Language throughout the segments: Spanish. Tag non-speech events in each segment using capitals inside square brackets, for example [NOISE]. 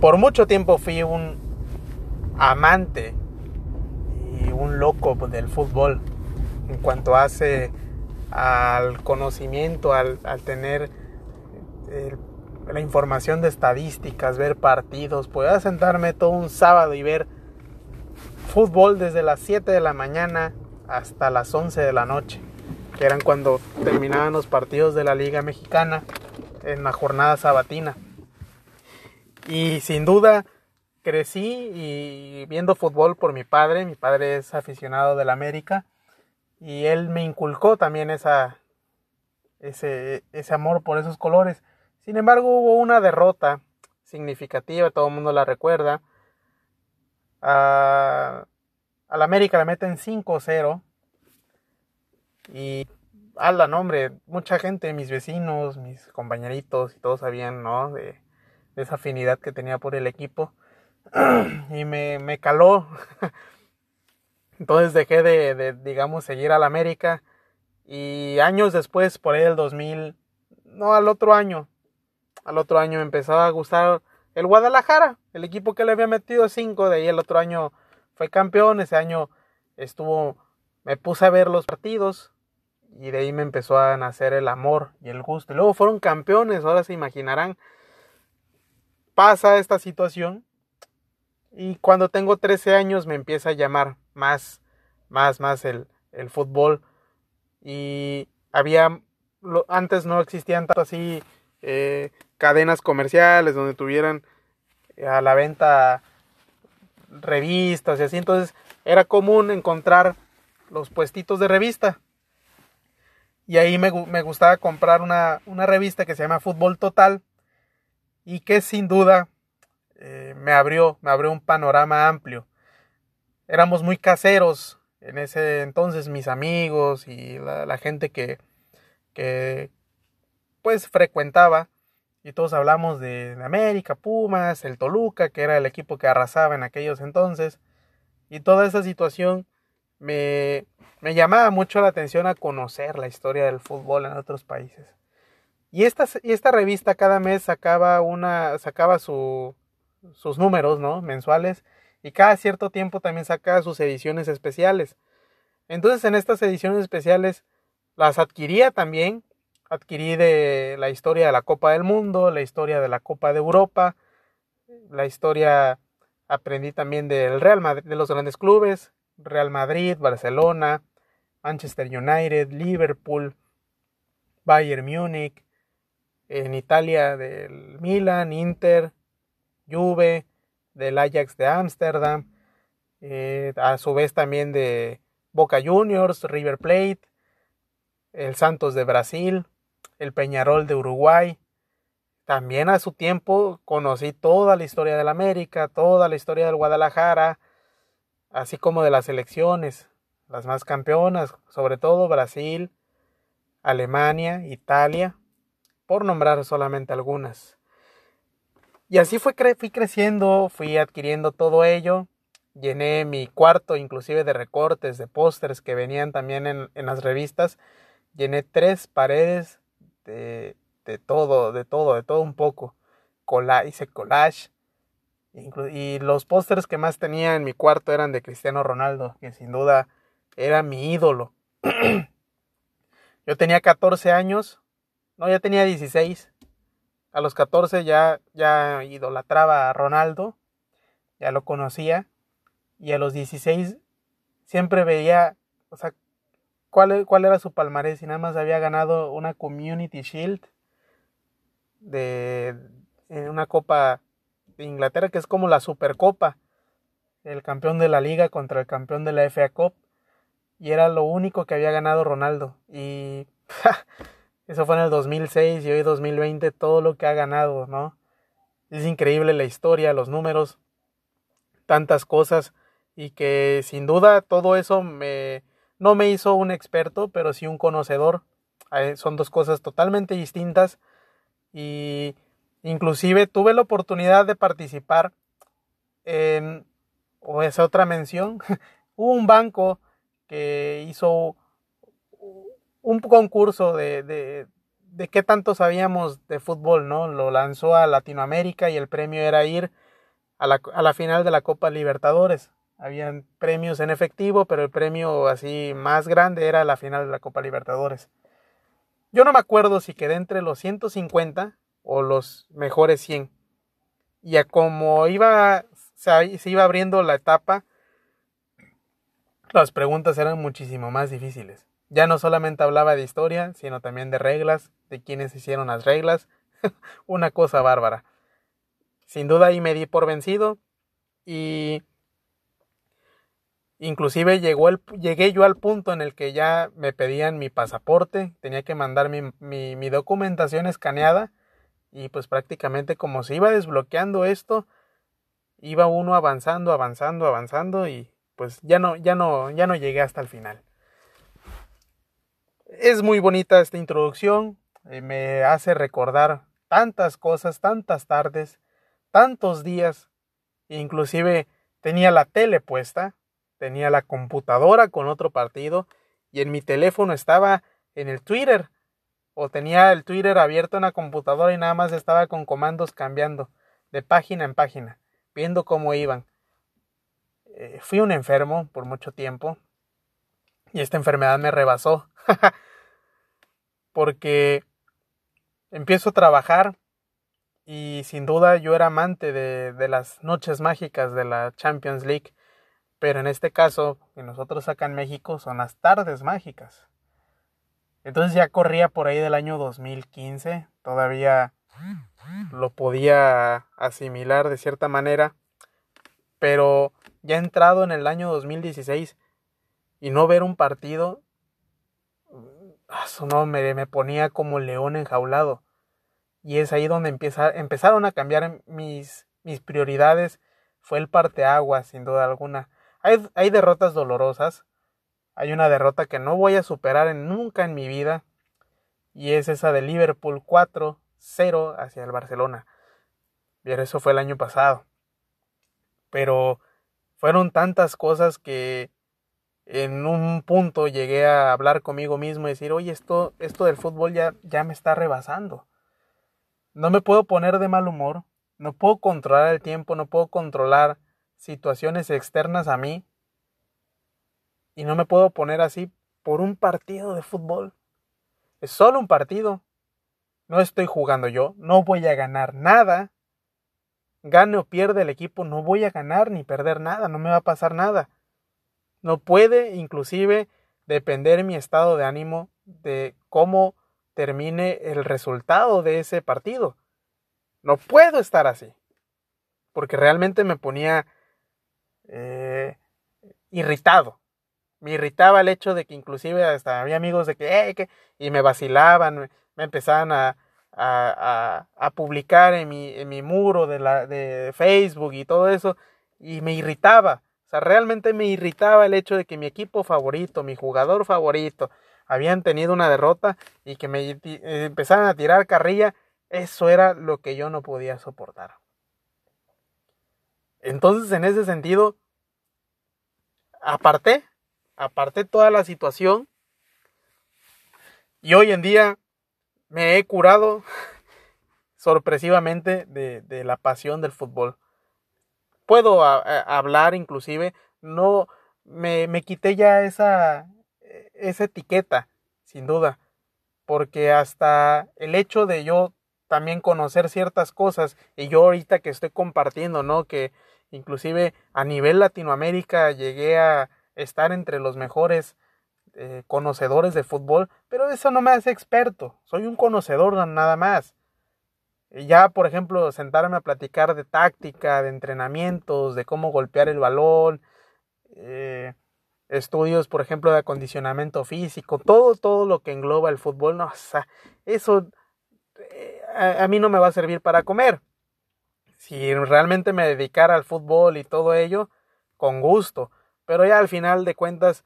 por mucho tiempo fui un amante y un loco del fútbol en cuanto hace al conocimiento, al, tener la información de estadísticas, ver partidos. Podía sentarme todo un sábado y ver fútbol desde las 7 de la mañana hasta las 11 de la noche, que eran cuando terminaban los partidos de la Liga Mexicana en la jornada sabatina. Y sin duda crecí y viendo fútbol por mi padre, mi padre es aficionado del América y él me inculcó también esa, ese, ese amor por esos colores. Sin embargo, hubo una derrota significativa, todo el mundo la recuerda. Al América la meten 5-0. Y la nombre, mucha gente, mis vecinos, mis compañeritos y todos sabían, ¿no? De, esa afinidad que tenía por el equipo. [CLEARS THROAT] y me, me caló. [LAUGHS] Entonces dejé de, de, digamos, seguir al América. Y años después, por ahí del 2000, no, al otro año, al otro año empezó a gustar el Guadalajara, el equipo que le había metido 5, de ahí el otro año fue campeón, ese año estuvo, me puse a ver los partidos y de ahí me empezó a nacer el amor y el gusto. Luego fueron campeones, ahora se imaginarán. Pasa esta situación y cuando tengo 13 años me empieza a llamar más, más, más el, el fútbol. Y había, antes no existían tanto así eh, cadenas comerciales donde tuvieran eh, a la venta revistas y así. Entonces era común encontrar los puestitos de revista. Y ahí me, me gustaba comprar una, una, revista que se llama Fútbol Total y que sin duda eh, me abrió, me abrió un panorama amplio. Éramos muy caseros en ese entonces, mis amigos y la, gente que, que pues frecuentaba y todos hablamos de, América, Pumas, el Toluca, que era el equipo que arrasaba en aquellos entonces, y toda esa situación me, me llamaba mucho la atención a conocer la historia del fútbol en otros países. Y esta, esta revista cada mes sacaba una, sacaba su, sus números, ¿no? Mensuales. Y cada cierto tiempo también saca sus ediciones especiales. Entonces en estas ediciones especiales las adquiría también. Adquirí de la historia de la Copa del Mundo, la historia de la Copa de Europa, la historia aprendí también del Real Madrid, de los grandes clubes, Real Madrid, Barcelona, Manchester United, Liverpool, Bayern Múnich, en Italia del Milan, Inter, Juve, del Ajax de Ámsterdam, eh, a su vez también de Boca Juniors, River Plate, el Santos de Brasil, el Peñarol de Uruguay. También a su tiempo conocí toda la historia del América, toda la historia del Guadalajara, así como de las elecciones, las más campeonas, sobre todo Brasil, Alemania, Italia, por nombrar solamente algunas. Y así fue fui creciendo, fui adquiriendo todo ello. Llené mi cuarto inclusive de recortes, de pósters que venían también en, las revistas. Llené tres paredes de, de, todo, de todo, de todo un poco. hice collage. y los pósters que más tenía en mi cuarto eran de Cristiano Ronaldo, que sin duda era mi ídolo. [CLEARS THROAT] Yo tenía 14 años, no, ya tenía 16 a los 14 ya, ya idolatraba a Ronaldo, ya lo conocía, y a los 16 siempre veía, o sea, cuál, cuál era su palmarés, y nada más había ganado una Community Shield de una copa de Inglaterra, que es como la Supercopa, el campeón de la liga contra el campeón de la FA Cup, y era lo único que había ganado Ronaldo, y... [LAUGHS] Eso fue en el 2006 y hoy 2020 todo lo que ha ganado, ¿no? Es increíble la historia, los números, tantas cosas y que sin duda todo eso me no me hizo un experto, pero sí un conocedor. Son dos cosas totalmente distintas y inclusive tuve la oportunidad de participar en o esa otra mención, [LAUGHS] hubo un banco que hizo un concurso de, de, de qué tanto sabíamos de fútbol, ¿no? Lo lanzó a Latinoamérica y el premio era ir a la, a la final de la Copa Libertadores. Habían premios en efectivo, pero el premio así más grande era la final de la Copa Libertadores. Yo no me acuerdo si quedé entre los 150 o los mejores 100. Y como iba, se iba abriendo la etapa, las preguntas eran muchísimo más difíciles. Ya no solamente hablaba de historia, sino también de reglas, de quiénes hicieron las reglas. [LAUGHS] Una cosa bárbara. Sin duda ahí me di por vencido y inclusive llegó el, llegué yo al punto en el que ya me pedían mi pasaporte, tenía que mandar mi, mi, mi documentación escaneada y pues prácticamente como se iba desbloqueando esto, iba uno avanzando, avanzando, avanzando y pues ya no, ya no, ya no llegué hasta el final. Es muy bonita esta introducción, eh, me hace recordar tantas cosas, tantas tardes, tantos días, inclusive tenía la tele puesta, tenía la computadora con otro partido y en mi teléfono estaba en el Twitter o tenía el Twitter abierto en la computadora y nada más estaba con comandos cambiando de página en página, viendo cómo iban. Eh, fui un enfermo por mucho tiempo y esta enfermedad me rebasó [LAUGHS] porque empiezo a trabajar y sin duda yo era amante de, de, las noches mágicas de la Champions League, pero en este caso, que nosotros acá en México, son las tardes mágicas. Entonces ya corría por ahí del año 2015, todavía lo podía asimilar de cierta manera, pero ya entrado en el año 2016 y no ver un partido, eso no me, me ponía como león enjaulado. Y es ahí donde empieza, empezaron a cambiar mis, mis prioridades. Fue el parteaguas, sin duda alguna. Hay, hay derrotas dolorosas. Hay una derrota que no voy a superar en, nunca en mi vida. Y es esa de Liverpool 4-0 hacia el Barcelona. Bien, eso fue el año pasado. Pero fueron tantas cosas que en un punto llegué a hablar conmigo mismo y decir, oye, esto, esto del fútbol ya, ya me está rebasando. No me puedo poner de mal humor, no puedo controlar el tiempo, no puedo controlar situaciones externas a mí y no me puedo poner así por un partido de fútbol. Es solo un partido. No estoy jugando yo, no voy a ganar nada. Gane o pierde el equipo, no voy a ganar ni perder nada, no me va a pasar nada. No puede inclusive depender mi estado de ánimo de cómo termine el resultado de ese partido. No puedo estar así. Porque realmente me ponía eh, irritado. Me irritaba el hecho de que inclusive hasta había amigos de que, eh, y me vacilaban, me, empezaban a, a, a, publicar en mi, en mi muro de, la, de Facebook y todo eso, y me irritaba. O sea, realmente me irritaba el hecho de que mi equipo favorito, mi jugador favorito, habían tenido una derrota y que me empezaran a tirar carrilla, eso era lo que yo no podía soportar. Entonces, en ese sentido, aparté, aparté toda la situación y hoy en día me he curado [LAUGHS] sorpresivamente de la pasión del fútbol. Puedo a, a hablar inclusive, no me, me quité ya esa, esa etiqueta, sin duda, porque hasta el hecho de yo también conocer ciertas cosas y yo ahorita que estoy compartiendo, ¿no? Que inclusive a nivel Latinoamérica llegué a estar entre los mejores eh, conocedores de fútbol, pero eso no me hace experto, soy un conocedor nada más. Ya, por ejemplo, sentarme a platicar de táctica, de entrenamientos, de cómo golpear el balón, eh, estudios, por ejemplo, de acondicionamiento físico, todo, todo lo que engloba el fútbol, no, o sea, eso eh, a, mí no me va a servir para comer. Si realmente me dedicara al fútbol y todo ello, con gusto, pero ya al final de cuentas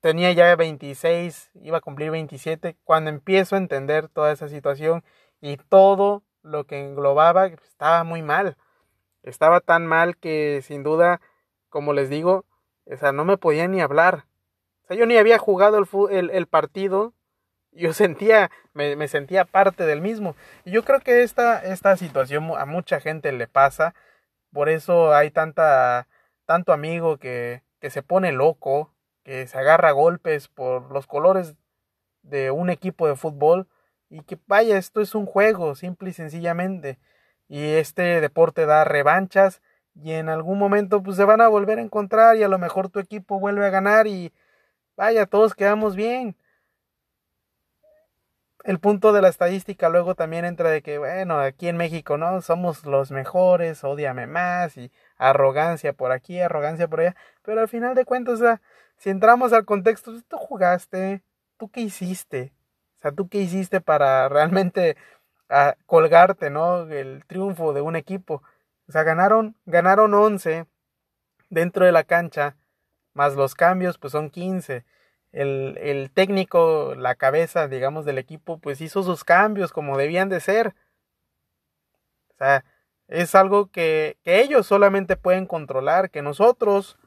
tenía ya 26, iba a cumplir 27, cuando empiezo a entender toda esa situación y todo lo que englobaba estaba muy mal. Estaba tan mal que sin duda, como les digo, o sea, no me podía ni hablar. O sea, yo ni había jugado el, el, partido. Yo [LAUGHS] sentía, me, me, sentía parte del mismo. Y yo creo que esta, esta situación a mucha gente le pasa Por eso hay tanta, tanto amigo que, que se pone loco, que se agarra golpes por los colores de un equipo de fútbol y que vaya, esto es un juego, simple y sencillamente. Y este deporte da revanchas y en algún momento pues se van a volver a encontrar y a lo mejor tu equipo vuelve a ganar y vaya, todos quedamos bien. El punto de la estadística luego también entra de que, bueno, aquí en México, ¿no? Somos los mejores, odiame más y arrogancia por aquí, arrogancia por allá. Pero al final de cuentas, o sea, si entramos al contexto, tú jugaste, tú qué hiciste, o sea, tú qué hiciste para realmente ah, colgarte, ¿no? El triunfo de un equipo. O sea, ganaron, ganaron 11 dentro de la cancha, más los cambios, pues son 15. El, el técnico, la cabeza, digamos, del equipo, pues hizo sus cambios como debían de ser. O sea, es algo que, que ellos solamente pueden controlar, que nosotros,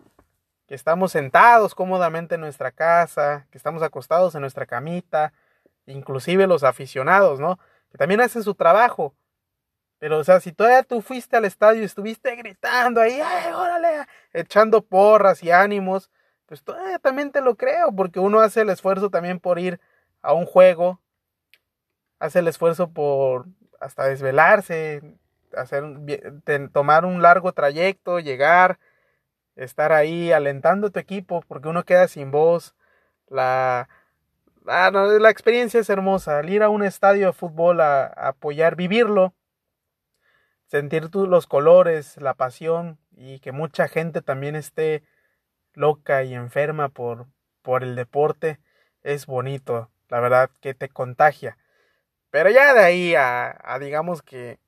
que estamos sentados cómodamente en nuestra casa, que estamos acostados en nuestra camita, inclusive los aficionados, ¿no? Que también hacen su trabajo, pero, o sea, si todavía tú fuiste al estadio y estuviste gritando ahí, ¡ay, órale! echando porras y ánimos, pues todavía también te lo creo, porque uno hace el esfuerzo también por ir a un juego, hace el esfuerzo por hasta desvelarse, hacer, tomar un largo trayecto, llegar, estar ahí alentando a tu equipo, porque uno queda sin voz. La, la, la experiencia es hermosa, al ir a un estadio de fútbol a apoyar, vivirlo sentir los colores, la pasión y que mucha gente también esté loca y enferma por, por el deporte es bonito, la verdad que te contagia. Pero ya de ahí a, a digamos que,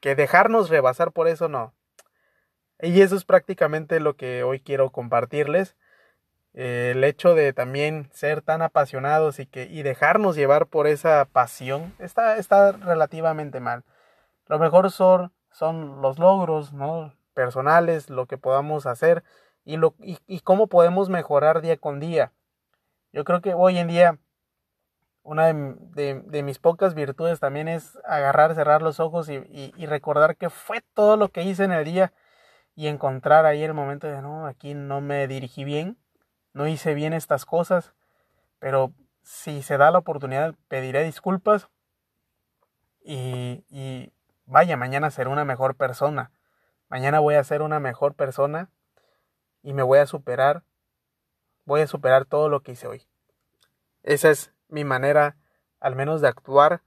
que dejarnos rebasar por eso no. Y eso es prácticamente lo que hoy quiero compartirles. El hecho de también ser tan apasionados y que y dejarnos llevar por esa pasión está, está relativamente mal. Lo mejor son, son los logros ¿no? personales, lo que podamos hacer y, lo, y, cómo podemos mejorar día con día. Yo creo que hoy en día una de, de, mis pocas virtudes también es agarrar, cerrar los ojos y, y, recordar que fue todo lo que hice en el día y encontrar ahí el momento de, no, aquí no me dirigí bien, no hice bien estas cosas, pero si se da la oportunidad pediré disculpas y, y, vaya, mañana seré una mejor persona, mañana voy a ser una mejor persona y me voy a superar, voy a superar todo lo que hice hoy. Esa es mi manera, al menos, de actuar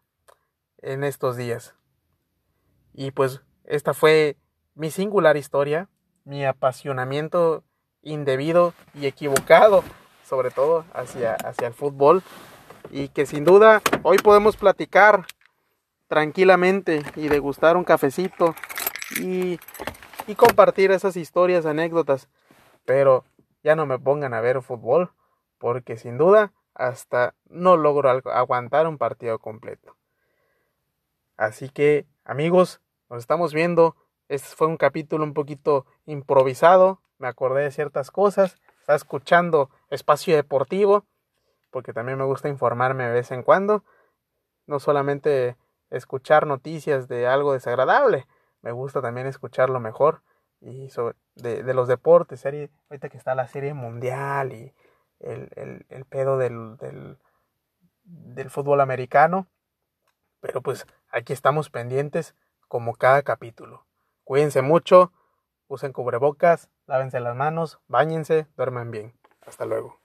en estos días. Y pues esta fue mi singular historia, mi apasionamiento indebido y equivocado, sobre todo hacia, hacia el fútbol, y que sin duda hoy podemos platicar tranquilamente y degustar un cafecito y, y compartir esas historias, anécdotas. Pero ya no me pongan a ver fútbol, porque sin duda hasta no logro aguantar un partido completo. Así que, amigos, nos estamos viendo. Este fue un capítulo un poquito improvisado. Me acordé de ciertas cosas. Está escuchando Espacio Deportivo, porque también me gusta informarme de vez en cuando. No solamente escuchar noticias de algo desagradable, me gusta también escuchar lo mejor y sobre, de, los deportes, serie, ahorita que está la serie mundial y el, el, el pedo del, del, del fútbol americano. Pero pues aquí estamos pendientes como cada capítulo. Cuídense mucho, usen cubrebocas, lávense las manos, bañense, duerman bien. Hasta luego.